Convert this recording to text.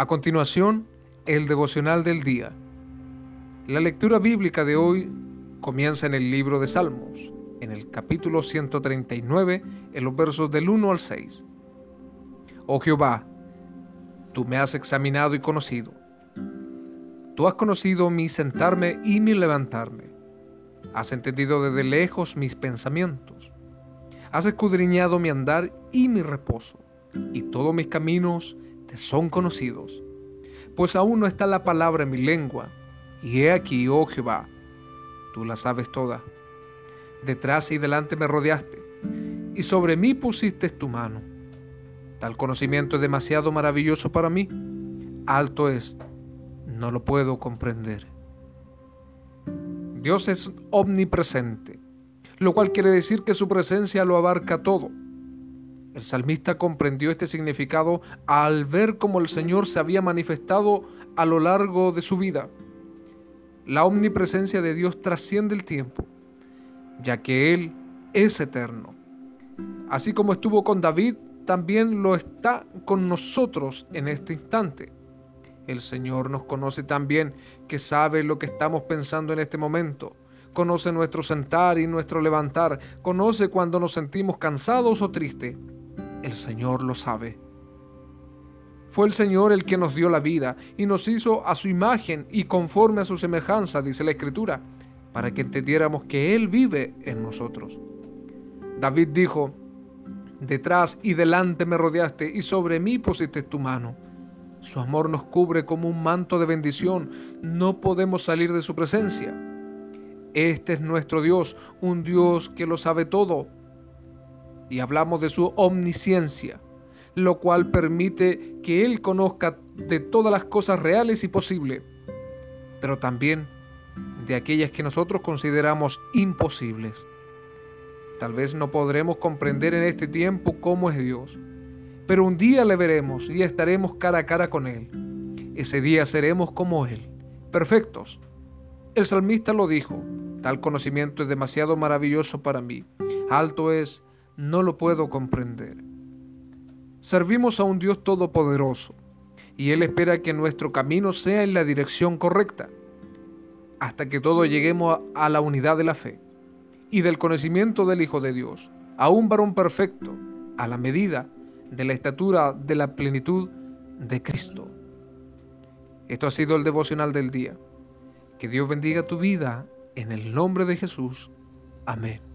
A continuación, el devocional del día. La lectura bíblica de hoy comienza en el libro de Salmos, en el capítulo 139, en los versos del 1 al 6. Oh Jehová, tú me has examinado y conocido. Tú has conocido mi sentarme y mi levantarme. Has entendido desde lejos mis pensamientos. Has escudriñado mi andar y mi reposo, y todos mis caminos te son conocidos. Pues aún no está la palabra en mi lengua, y he aquí, oh Jehová, tú la sabes toda. Detrás y delante me rodeaste, y sobre mí pusiste tu mano. Tal conocimiento es demasiado maravilloso para mí. Alto es, no lo puedo comprender. Dios es omnipresente, lo cual quiere decir que su presencia lo abarca todo. El salmista comprendió este significado al ver cómo el Señor se había manifestado a lo largo de su vida. La omnipresencia de Dios trasciende el tiempo, ya que Él es eterno. Así como estuvo con David, también lo está con nosotros en este instante. El Señor nos conoce también, que sabe lo que estamos pensando en este momento. Conoce nuestro sentar y nuestro levantar. Conoce cuando nos sentimos cansados o tristes. El Señor lo sabe. Fue el Señor el que nos dio la vida y nos hizo a su imagen y conforme a su semejanza, dice la Escritura, para que entendiéramos que Él vive en nosotros. David dijo, detrás y delante me rodeaste y sobre mí pusiste tu mano. Su amor nos cubre como un manto de bendición. No podemos salir de su presencia. Este es nuestro Dios, un Dios que lo sabe todo. Y hablamos de su omnisciencia, lo cual permite que Él conozca de todas las cosas reales y posibles, pero también de aquellas que nosotros consideramos imposibles. Tal vez no podremos comprender en este tiempo cómo es Dios pero un día le veremos y estaremos cara a cara con Él. Ese día seremos como Él, perfectos. El salmista lo dijo, tal conocimiento es demasiado maravilloso para mí, alto es, no lo puedo comprender. Servimos a un Dios todopoderoso y Él espera que nuestro camino sea en la dirección correcta, hasta que todos lleguemos a la unidad de la fe y del conocimiento del Hijo de Dios, a un varón perfecto, a la medida de la estatura de la plenitud de Cristo. Esto ha sido el devocional del día. Que Dios bendiga tu vida en el nombre de Jesús. Amén.